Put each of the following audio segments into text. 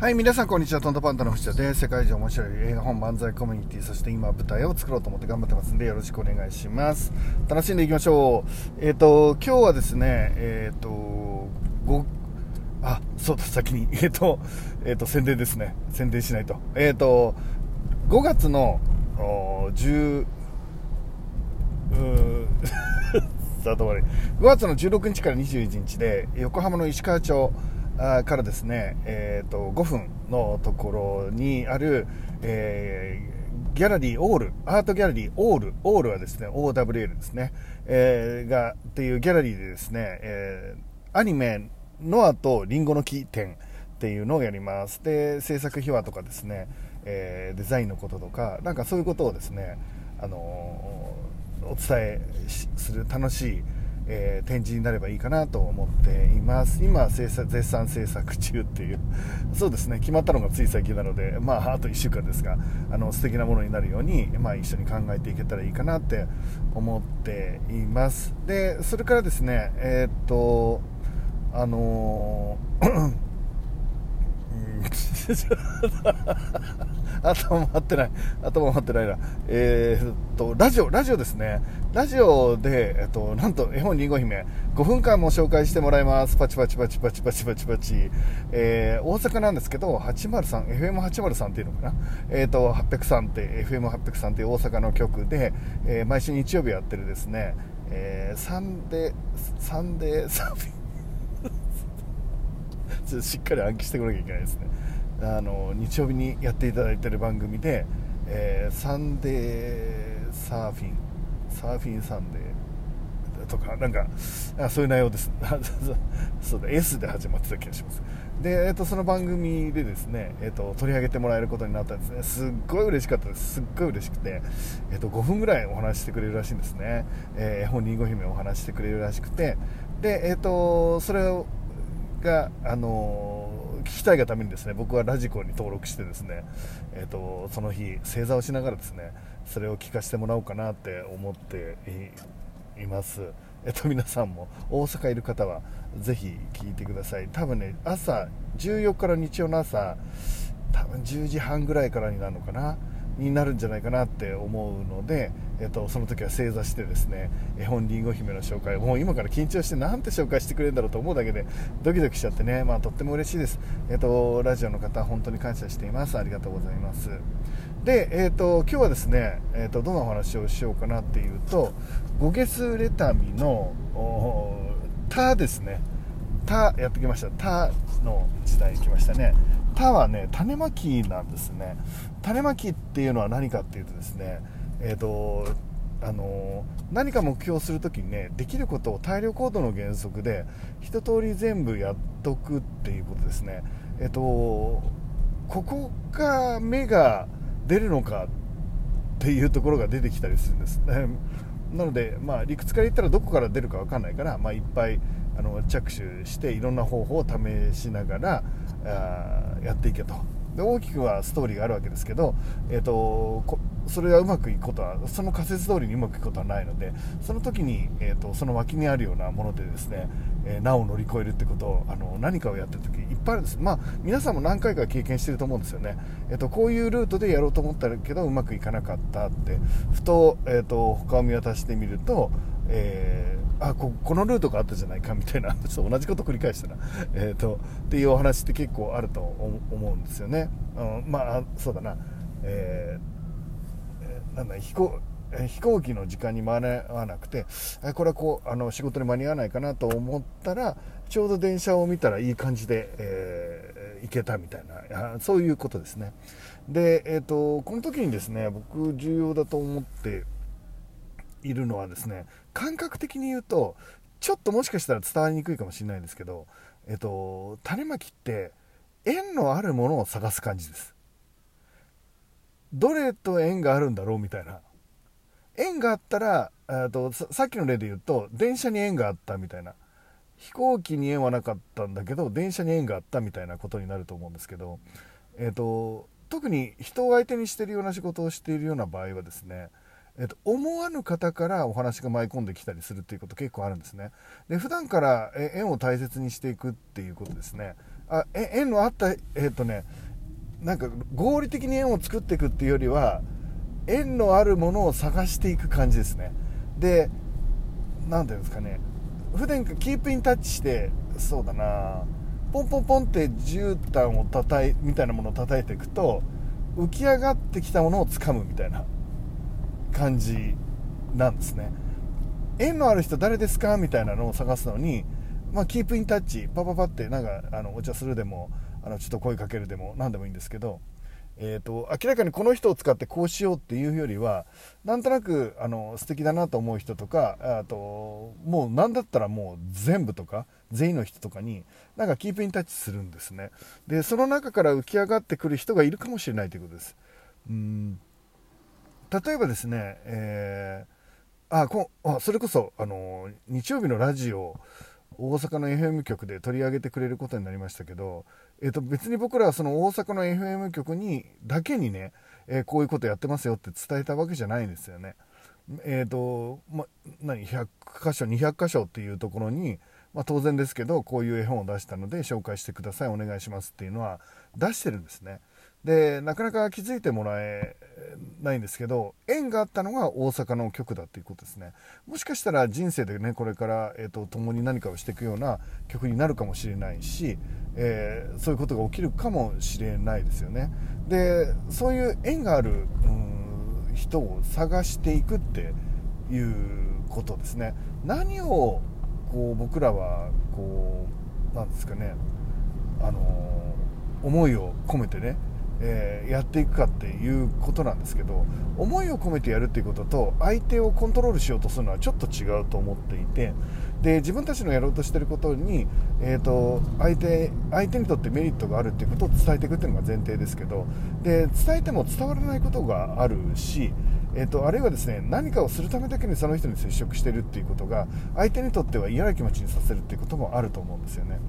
はい、皆さんこんにちは。トントパンダの藤田です。世界中面白い映画本漫才コミュニティ、そして今舞台を作ろうと思って頑張ってますんで、よろしくお願いします。楽しんでいきましょう。えっ、ー、と、今日はですね、えっ、ー、と、ご、あ、そうだ、先に、えっ、ー、と、えっ、と、宣伝ですね。宣伝しないと。えっ、と、5月の、10、うースタート終わり。5月の16日から21日で、横浜の石川町、からですね、えーと、5分のところにある、えー、ギャラリーオール、アートギャラリーオール、オールはですね、OWL ですね、えー、が、っていうギャラリーでですね、えー、アニメ、ノアとリンゴの木展っていうのをやります。で、制作秘話とかですね、えー、デザインのこととか、なんかそういうことをですね、あのお伝えする楽しい、えー、展示になればいいかなと思っています。今絶賛制作中っていう。そうですね。決まったのがつい最近なのでまああと1週間ですがあの素敵なものになるように、まあ、一緒に考えていけたらいいかなって思っています。でそれからですねえー、っとあのー 頭回ってない。頭回ってないな。えー、っと、ラジオ、ラジオですね。ラジオで、えっと、なんと、絵本りんご姫、5分間も紹介してもらいます。パチパチパチパチパチパチパチ。えー、大阪なんですけど、803、FM803 っていうのかな。えー、っと、803って、FM803 っていう大阪の局で、えー、毎週日曜日やってるですね、えー、サンデー、サンデーサーフィン。ちょっとしっかり暗記してこなきゃいけないですね。あの日曜日にやっていただいてる番組で、えー、サンデーサーフィンサーフィンサンデーとかなんかそういう内容です。そうだ S で始まってた気がします。で、えーと、その番組でですね、えーと、取り上げてもらえることになったんですね。すっごい嬉しかったです。すっごい嬉しくて、えーと、5分ぐらいお話してくれるらしいんですね、えー、絵本りんご姫お話してくれるらしくて。で、えー、とそれをがあのー聞きたいがためにですね僕はラジコに登録してですね、えーと、その日正座をしながらですねそれを聞かせてもらおうかなって思っています。えっと、皆さんも大阪いる方はぜひ聞いてください多分ね朝14日から日曜の朝多分10時半ぐらいからになるのかなになるんじゃないかなって思うので、えっと、その時は正座してですね絵本りんご姫の紹介もう今から緊張してなんて紹介してくれるんだろうと思うだけでドキドキしちゃってね、まあ、とっても嬉しいです、えっと、ラジオの方本当に感謝しています。ありがとうございます。で、えっと、今日はですね、えっと、どんなお話をしようかなっていうと「五月レタミの「た」ですね「た」やってきました「た」の時代に来ましたね。田はね種まきなんですね。種まきっていうのは何かっていうとですねえっ、ー、とあの何か目標するときにねできることを大量行動の原則で一通り全部やっとくっていうことですね。えっ、とここが芽が出るのかっていうところが出てきたりするんです。なので、まあ、理屈から言ったらどこから出るか分かんないから、まあ、いっぱいあの着手していろんな方法を試しながらやっていけと。で大きくはストーリーがあるわけですけど、えーと、それがうまくいくことはその仮説通りにうまくいくことはないのでその時に、えーと、その脇にあるようなものでですね、えー、なお乗り越えるってことをあの何かをやってる時いっぱいあるんです、まあ、皆さんも何回か経験してると思うんですよね、えーと、こういうルートでやろうと思ったけどうまくいかなかったってふと,、えー、と他を見渡してみると、えーあここのルートがあったじゃないかみたいな 同じこと繰り返したな、えと、っていうお話って結構あると思うんですよね、うん、まあそうだな、えー、なんだ飛行飛行機の時間に間に合わなくてこれはこうあの仕事に間に合わないかなと思ったらちょうど電車を見たらいい感じで、えー、行けたみたいな。そういうことですね。で、えーとこの時にですね僕重要だと思っているのはですね感覚的に言うとちょっともしかしたら伝わりにくいかもしれないんですけど、えっと、種まきって縁のあるものを探す感じです。どれと縁があるんだろうみたいな。縁があったらとさっきの例で言うと電車に縁があったみたいな。飛行機に縁はなかったんだけど電車に縁があったみたいなことになると思うんですけど、えーと、特に人を相手にしてるような仕事をしているような場合はですねえっと、思わぬ方からお話が舞い込んできたりするっていうこと結構あるんですね。で普段から縁を大切にしていくっていうことですね。あ縁のあった、えっとね、なんか合理的に縁を作っていくっていうよりは縁のあるものを探していく感じですね。で、何ていうんですかね、普段キープインタッチして、そうだな、ポンポンポンって絨毯を叩いみたいなものを叩いていくと、浮き上がってきたものを掴むみたいな感じなんですね。縁のある人誰ですかみたいなのを探すのに、まあ、キープインタッチパパパってなんかあのお茶するでもあのちょっと声かけるでも何でもいいんですけど、えーと、明らかにこの人を使ってこうしようっていうよりはなんとなくあの素敵だなと思う人とかあともう何だったらもう全部とか全員の人とかになんかキープインタッチするんですね。でその中から浮き上がってくる人がいるかもしれないということです。うん。例えばですね、えー、あこあそれこそあの日曜日のラジオ大阪の FM 局で取り上げてくれることになりましたけど、えー、と別に僕らはその大阪の FM 局にだけにね、えー、こういうことやってますよって伝えたわけじゃないんですよね。えーとま、何100箇所200箇所っていうところに、まあ、当然ですけどこういう絵本を出したので紹介してくださいお願いしますっていうのは出してるんですね。でなかなか気づいてもらえないんですけど縁があったのが大阪の曲だっていうことですね。もしかしたら人生でねこれから、えーと、共に何かをしていくような曲になるかもしれないし、えー、そういうことが起きるかもしれないですよね。でそういう縁がある、うん、人を探していくっていうことですね。何をこう僕らはこうなんですかねあの思いを込めてねえー、やっていくかっていうことなんですけど思いを込めてやるっていうことと相手をコントロールしようとするのはちょっと違うと思っていてで自分たちのやろうとしてることに、えーと、相手相手にとってメリットがあるっていうことを伝えていくっていうのが前提ですけどで伝えても伝わらないことがあるしえーと、あるいはですね何かをするためだけにその人に接触してるっていうことが相手にとっては嫌な気持ちにさせるっていうこともあると思うんですよね。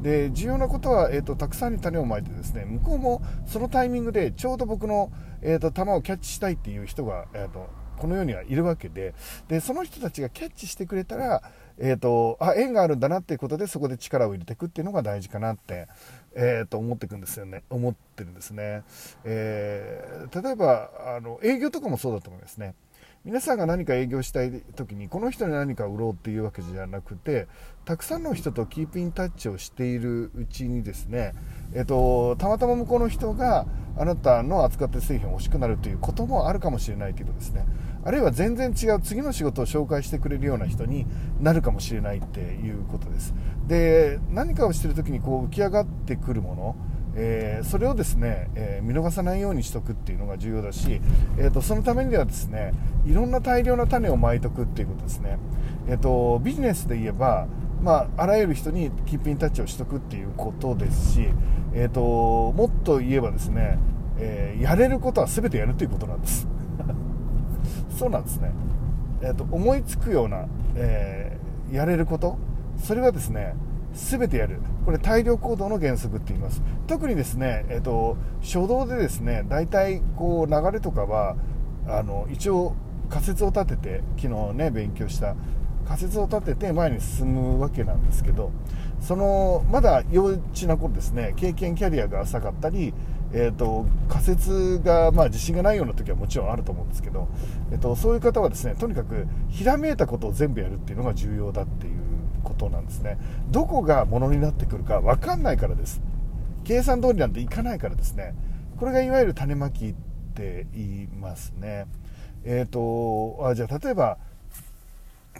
で重要なことは、えーと、たくさんに種をまいてですね向こうもそのタイミングでちょうど僕の、えーと、球をキャッチしたいっていう人が、えー、とこの世にはいるわけででその人たちがキャッチしてくれたら、えー、とあ縁があるんだなっていうことでそこで力を入れていくっていうのが大事かなってえー、と思っていくんですよね。思ってるんですね、えー、例えばあの営業とかもそうだと思いますね。皆さんが何か営業したい時にこの人に何か売ろうっていうわけじゃなくてたくさんの人とキープインタッチをしているうちにですね、えっと、たまたま向こうの人があなたの扱って製品を欲しくなるということもあるかもしれないけどですね。あるいは全然違う次の仕事を紹介してくれるような人になるかもしれないっていうことです。で何かをしてる時にこう浮き上がってくるものえー、それをですね、えー、見逃さないようにしとくっていうのが重要だし、えーと、そのためにはですねいろんな大量な種をまいとくっていうことですね、えーと、ビジネスで言えば、まあ、あらゆる人にキープインタッチをしとくっていうことですし、えーと、もっと言えばですね、えやれることは全てやるということなんです。そうなんですね、えー、と思いつくような、えやれることそれはですね全てやる。これ大量行動の原則って言います。特にですね、えーと、初動でですね大体こう流れとかはあの一応仮説を立てて昨日ね勉強した仮説を立てて前に進むわけなんですけどそのまだ幼稚な頃ですね経験キャリアが浅かったり、えーと、仮説が、まあ、自信がないような時はもちろんあると思うんですけど、えーとそういう方はですねとにかくひらめいたことを全部やるっていうのが重要だっていうことなんですね。どこがものになってくるか分かんないからです。計算通りなんていかないからですね。これがいわゆる種まきって言いますね。えっ、ー、とあじゃあ例えば、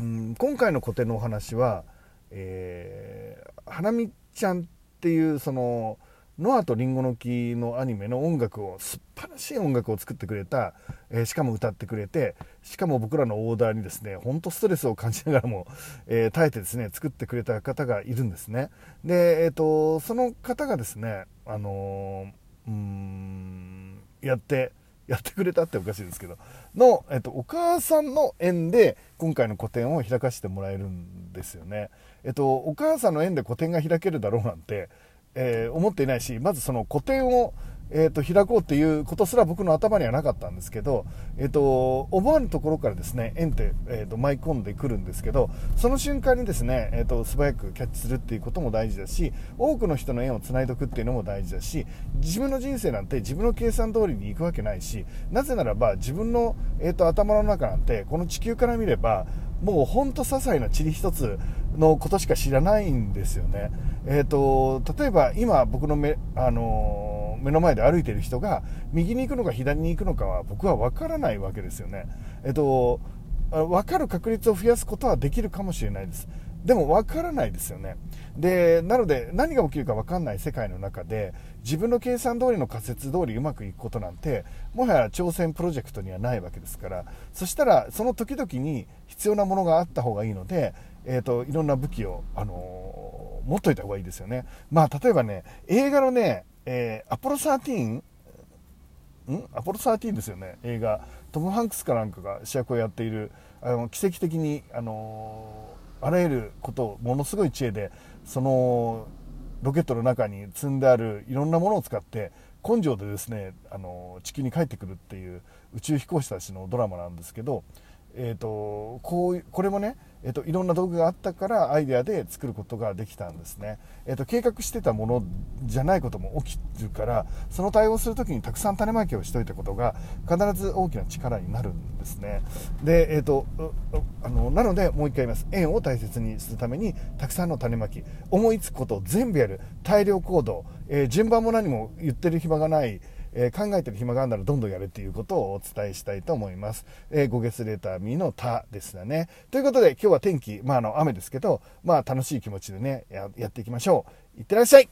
うん、今回の古典のお話は、えー、花見ちゃんっていうそのノアとリンゴの木のアニメの音楽を素晴らしい音楽を作ってくれた、えー、しかも歌ってくれてしかも僕らのオーダーにですね本当ストレスを感じながらも、えー、耐えてですね作ってくれた方がいるんですね。で、えーと、その方がですねあのー、うんやってやってくれたっておかしいですけどの、えっと、お母さんの縁で今回の個展を開かせてもらえるんですよね。えっと、お母さんの縁で個展が開けるだろうなんてえー、思っていないしまずその個展を、えーと、開こうっていうことすら僕の頭にはなかったんですけど、えーと、思わぬところからですね円って、えーと、舞い込んでくるんですけどその瞬間にですね、えー、と素早くキャッチするっていうことも大事だし多くの人の縁をつないでおくっていうのも大事だし自分の人生なんて自分の計算通りにいくわけないしなぜならば自分の、えー、と頭の中なんてこの地球から見ればもうほんと些細な塵一つのことしか知らないんですよね。えーと、例えば今僕の目、あの目の前で歩いてる人が右に行くのか左に行くのかは僕は分からないわけですよね。えーと、分かる確率を増やすことはできるかもしれないです。でも分からないですよね。で、なので何が起きるか分かんない世界の中で自分の計算通りの仮説通りうまくいくことなんてもはや挑戦プロジェクトにはないわけですからそしたらその時々に必要なものがあった方がいいので、えーと、いろんな武器を、あのー、持っといた方がいいですよね。まあ例えばね映画のね、えー、アポロ13ん？アポロ13ですよね。映画。トム・ハンクスかなんかが主役をやっている。あの奇跡的に、あのあらゆることをものすごい知恵でそのロケットの中に積んであるいろんなものを使って根性でですねあの地球に帰ってくるっていう宇宙飛行士たちのドラマなんですけど、えーと、こうこれもねえーと、いろんな道具があったからアイデアで作ることができたんですね、えーと、計画してたものじゃないことも起きるからその対応する時にたくさん種まきをしておいたことが必ず大きな力になるんですね。で、えーと、あのなのでもう一回言います。円を大切にするためにたくさんの種まき思いつくことを全部やる。大量行動、えー、順番も何も言ってる暇がない。えー、考えてる暇があるならどんどんやるっていうことをお伝えしたいと思います。えー、5月レターミのたですよね。ということで今日は天気、まああの雨ですけど、まあ楽しい気持ちでね、ややっていきましょう。いってらっしゃい